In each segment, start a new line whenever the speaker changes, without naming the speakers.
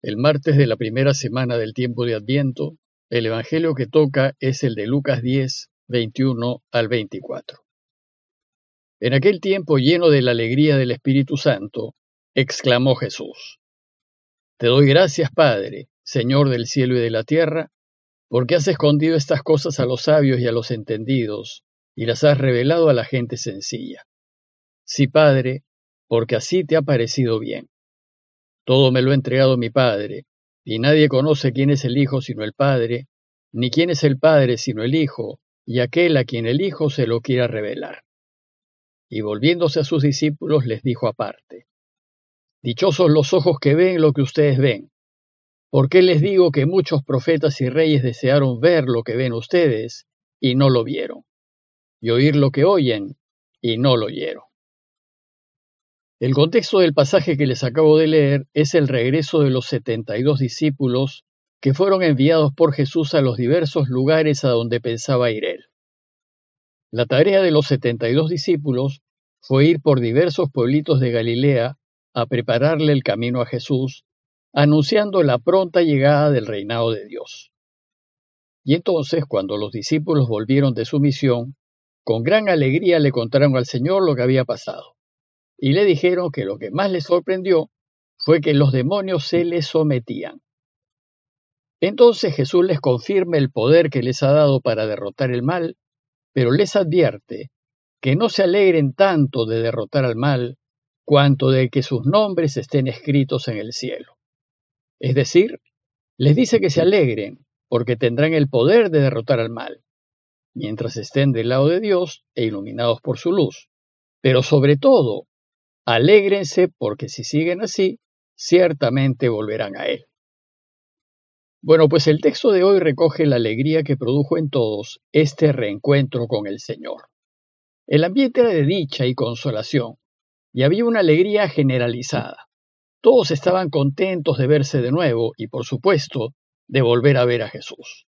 El martes de la primera semana del tiempo de Adviento, el Evangelio que toca es el de Lucas 10, 21 al 24. En aquel tiempo lleno de la alegría del Espíritu Santo, exclamó Jesús, Te doy gracias, Padre, Señor del cielo y de la tierra, porque has escondido estas cosas a los sabios y a los entendidos, y las has revelado a la gente sencilla. Sí, Padre, porque así te ha parecido bien. Todo me lo ha entregado mi Padre, y nadie conoce quién es el Hijo sino el Padre, ni quién es el Padre sino el Hijo, y aquel a quien el Hijo se lo quiera revelar. Y volviéndose a sus discípulos les dijo aparte, Dichosos los ojos que ven lo que ustedes ven. ¿Por qué les digo que muchos profetas y reyes desearon ver lo que ven ustedes y no lo vieron? Y oír lo que oyen y no lo oyeron. El contexto del pasaje que les acabo de leer es el regreso de los 72 discípulos que fueron enviados por Jesús a los diversos lugares a donde pensaba ir él. La tarea de los 72 discípulos fue ir por diversos pueblitos de Galilea a prepararle el camino a Jesús, anunciando la pronta llegada del reinado de Dios. Y entonces, cuando los discípulos volvieron de su misión, con gran alegría le contaron al Señor lo que había pasado y le dijeron que lo que más les sorprendió fue que los demonios se les sometían. Entonces Jesús les confirma el poder que les ha dado para derrotar el mal, pero les advierte que no se alegren tanto de derrotar al mal cuanto de que sus nombres estén escritos en el cielo. Es decir, les dice que se alegren porque tendrán el poder de derrotar al mal, mientras estén del lado de Dios e iluminados por su luz, pero sobre todo Alégrense porque si siguen así, ciertamente volverán a Él. Bueno, pues el texto de hoy recoge la alegría que produjo en todos este reencuentro con el Señor. El ambiente era de dicha y consolación, y había una alegría generalizada. Todos estaban contentos de verse de nuevo y, por supuesto, de volver a ver a Jesús.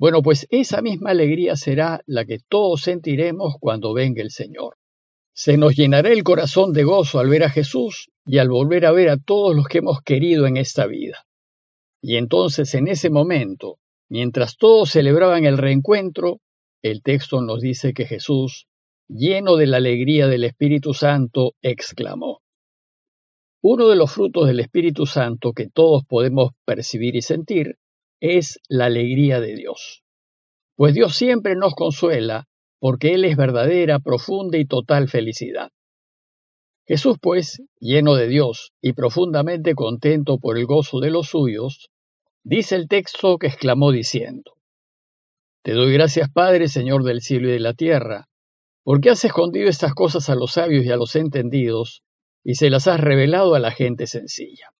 Bueno, pues esa misma alegría será la que todos sentiremos cuando venga el Señor. Se nos llenará el corazón de gozo al ver a Jesús y al volver a ver a todos los que hemos querido en esta vida. Y entonces en ese momento, mientras todos celebraban el reencuentro, el texto nos dice que Jesús, lleno de la alegría del Espíritu Santo, exclamó. Uno de los frutos del Espíritu Santo que todos podemos percibir y sentir es la alegría de Dios. Pues Dios siempre nos consuela porque Él es verdadera, profunda y total felicidad. Jesús, pues, lleno de Dios y profundamente contento por el gozo de los suyos, dice el texto que exclamó diciendo, Te doy gracias, Padre, Señor del cielo y de la tierra, porque has escondido estas cosas a los sabios y a los entendidos, y se las has revelado a la gente sencilla.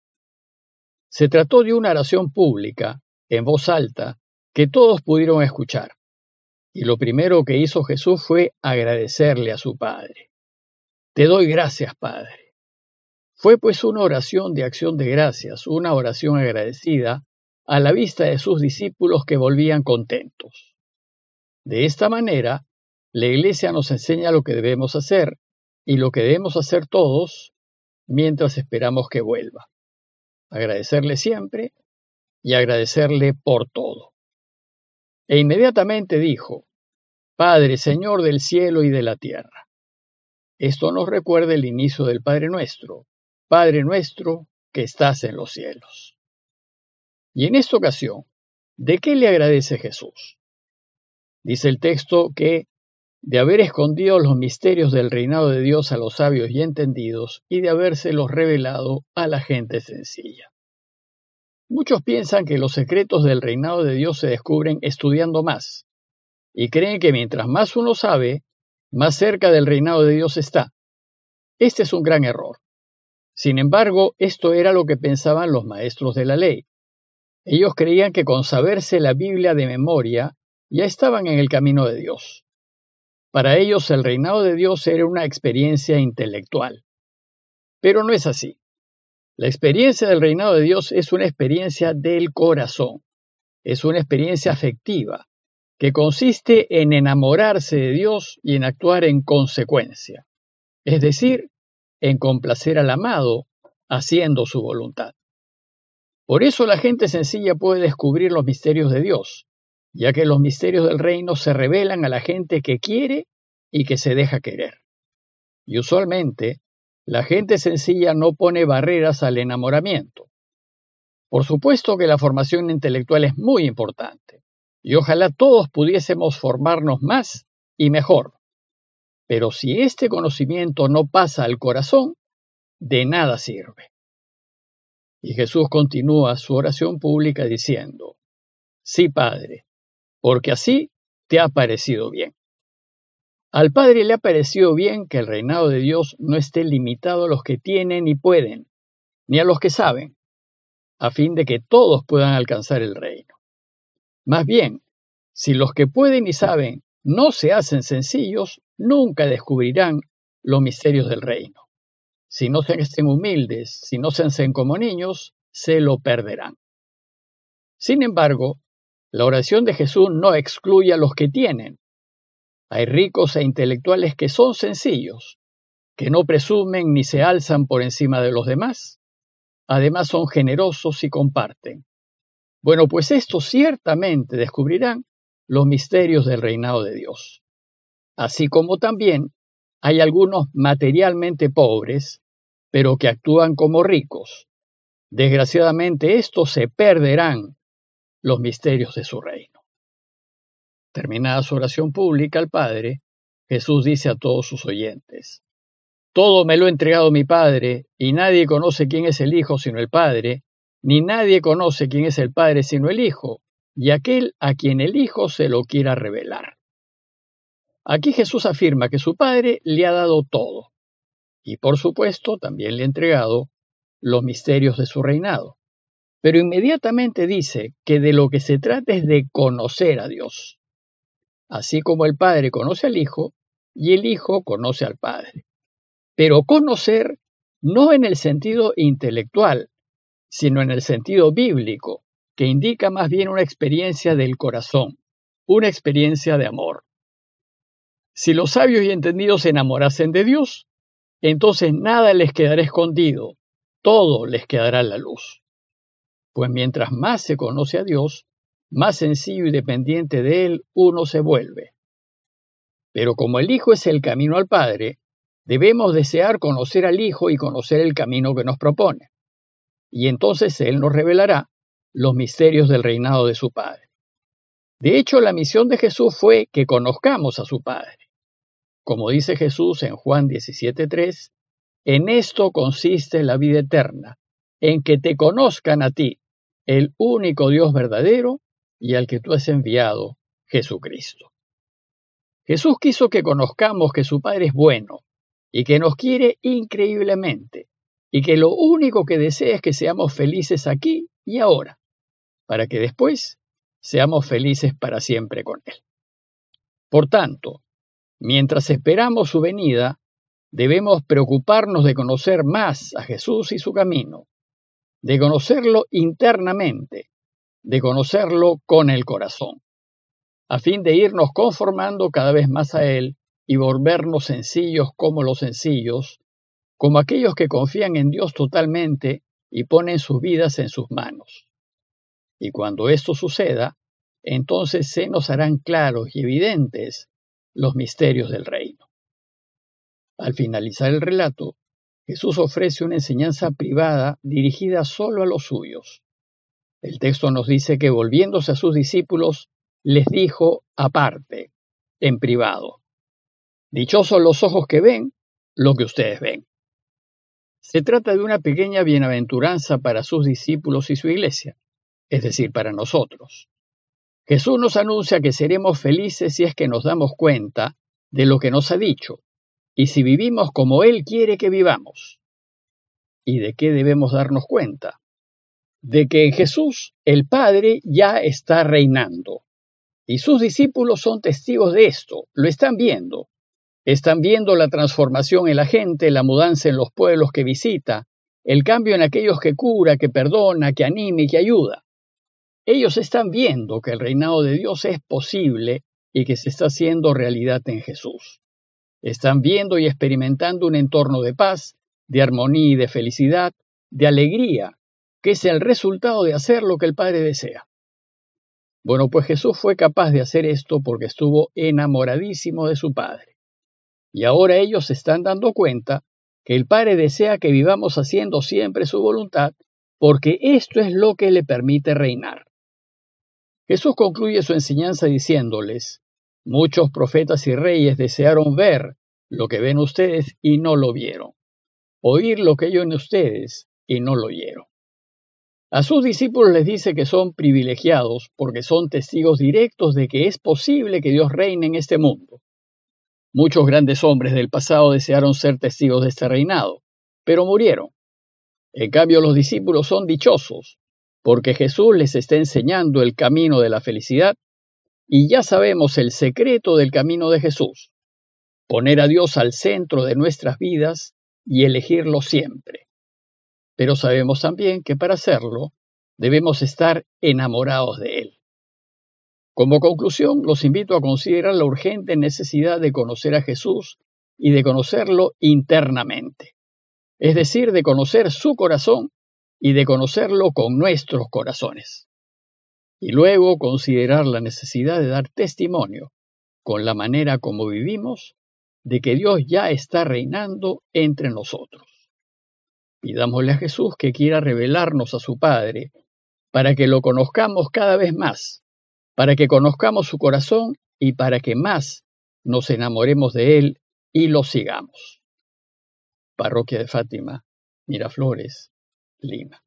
Se trató de una oración pública, en voz alta, que todos pudieron escuchar. Y lo primero que hizo Jesús fue agradecerle a su Padre. Te doy gracias, Padre. Fue pues una oración de acción de gracias, una oración agradecida a la vista de sus discípulos que volvían contentos. De esta manera, la Iglesia nos enseña lo que debemos hacer y lo que debemos hacer todos mientras esperamos que vuelva. Agradecerle siempre y agradecerle por todo. E inmediatamente dijo, Padre, Señor del cielo y de la tierra. Esto nos recuerda el inicio del Padre nuestro, Padre nuestro que estás en los cielos. Y en esta ocasión, ¿de qué le agradece Jesús? Dice el texto que de haber escondido los misterios del reinado de Dios a los sabios y entendidos y de habérselos revelado a la gente sencilla. Muchos piensan que los secretos del reinado de Dios se descubren estudiando más, y creen que mientras más uno sabe, más cerca del reinado de Dios está. Este es un gran error. Sin embargo, esto era lo que pensaban los maestros de la ley. Ellos creían que con saberse la Biblia de memoria ya estaban en el camino de Dios. Para ellos el reinado de Dios era una experiencia intelectual. Pero no es así. La experiencia del reinado de Dios es una experiencia del corazón, es una experiencia afectiva, que consiste en enamorarse de Dios y en actuar en consecuencia, es decir, en complacer al amado haciendo su voluntad. Por eso la gente sencilla puede descubrir los misterios de Dios, ya que los misterios del reino se revelan a la gente que quiere y que se deja querer. Y usualmente, la gente sencilla no pone barreras al enamoramiento. Por supuesto que la formación intelectual es muy importante, y ojalá todos pudiésemos formarnos más y mejor. Pero si este conocimiento no pasa al corazón, de nada sirve. Y Jesús continúa su oración pública diciendo, Sí, Padre, porque así te ha parecido bien. Al Padre le ha parecido bien que el reinado de Dios no esté limitado a los que tienen y pueden, ni a los que saben, a fin de que todos puedan alcanzar el reino. Más bien, si los que pueden y saben no se hacen sencillos, nunca descubrirán los misterios del reino. Si no se hacen humildes, si no se hacen como niños, se lo perderán. Sin embargo, la oración de Jesús no excluye a los que tienen. Hay ricos e intelectuales que son sencillos, que no presumen ni se alzan por encima de los demás. Además son generosos y comparten. Bueno, pues estos ciertamente descubrirán los misterios del reinado de Dios. Así como también hay algunos materialmente pobres, pero que actúan como ricos. Desgraciadamente estos se perderán los misterios de su reino. Terminada su oración pública al Padre, Jesús dice a todos sus oyentes, Todo me lo ha entregado mi Padre, y nadie conoce quién es el Hijo sino el Padre, ni nadie conoce quién es el Padre sino el Hijo, y aquel a quien el Hijo se lo quiera revelar. Aquí Jesús afirma que su Padre le ha dado todo, y por supuesto también le ha entregado los misterios de su reinado. Pero inmediatamente dice que de lo que se trata es de conocer a Dios, así como el Padre conoce al Hijo y el Hijo conoce al Padre. Pero conocer no en el sentido intelectual, sino en el sentido bíblico, que indica más bien una experiencia del corazón, una experiencia de amor. Si los sabios y entendidos se enamorasen de Dios, entonces nada les quedará escondido, todo les quedará a la luz. Pues mientras más se conoce a Dios, más sencillo y dependiente de Él uno se vuelve. Pero como el Hijo es el camino al Padre, debemos desear conocer al Hijo y conocer el camino que nos propone. Y entonces Él nos revelará los misterios del reinado de su Padre. De hecho, la misión de Jesús fue que conozcamos a su Padre. Como dice Jesús en Juan 17.3, en esto consiste la vida eterna, en que te conozcan a ti, el único Dios verdadero y al que tú has enviado, Jesucristo. Jesús quiso que conozcamos que su Padre es bueno y que nos quiere increíblemente y que lo único que desea es que seamos felices aquí y ahora, para que después seamos felices para siempre con Él. Por tanto, Mientras esperamos su venida, debemos preocuparnos de conocer más a Jesús y su camino, de conocerlo internamente, de conocerlo con el corazón, a fin de irnos conformando cada vez más a Él y volvernos sencillos como los sencillos, como aquellos que confían en Dios totalmente y ponen sus vidas en sus manos. Y cuando esto suceda, entonces se nos harán claros y evidentes los misterios del reino. Al finalizar el relato, Jesús ofrece una enseñanza privada dirigida solo a los suyos. El texto nos dice que volviéndose a sus discípulos, les dijo aparte, en privado, Dichosos los ojos que ven lo que ustedes ven. Se trata de una pequeña bienaventuranza para sus discípulos y su iglesia, es decir, para nosotros. Jesús nos anuncia que seremos felices si es que nos damos cuenta de lo que nos ha dicho y si vivimos como Él quiere que vivamos. ¿Y de qué debemos darnos cuenta? De que en Jesús el Padre ya está reinando. Y sus discípulos son testigos de esto, lo están viendo. Están viendo la transformación en la gente, la mudanza en los pueblos que visita, el cambio en aquellos que cura, que perdona, que anima y que ayuda. Ellos están viendo que el reinado de Dios es posible y que se está haciendo realidad en Jesús. Están viendo y experimentando un entorno de paz, de armonía y de felicidad, de alegría, que es el resultado de hacer lo que el Padre desea. Bueno, pues Jesús fue capaz de hacer esto porque estuvo enamoradísimo de su Padre. Y ahora ellos se están dando cuenta que el Padre desea que vivamos haciendo siempre su voluntad, porque esto es lo que le permite reinar. Jesús concluye su enseñanza diciéndoles, muchos profetas y reyes desearon ver lo que ven ustedes y no lo vieron, oír lo que oyen ustedes y no lo oyeron. A sus discípulos les dice que son privilegiados porque son testigos directos de que es posible que Dios reine en este mundo. Muchos grandes hombres del pasado desearon ser testigos de este reinado, pero murieron. En cambio, los discípulos son dichosos porque Jesús les está enseñando el camino de la felicidad y ya sabemos el secreto del camino de Jesús, poner a Dios al centro de nuestras vidas y elegirlo siempre. Pero sabemos también que para hacerlo debemos estar enamorados de Él. Como conclusión, los invito a considerar la urgente necesidad de conocer a Jesús y de conocerlo internamente, es decir, de conocer su corazón y de conocerlo con nuestros corazones. Y luego considerar la necesidad de dar testimonio con la manera como vivimos de que Dios ya está reinando entre nosotros. Pidámosle a Jesús que quiera revelarnos a su Padre, para que lo conozcamos cada vez más, para que conozcamos su corazón y para que más nos enamoremos de Él y lo sigamos. Parroquia de Fátima, Miraflores, Lima.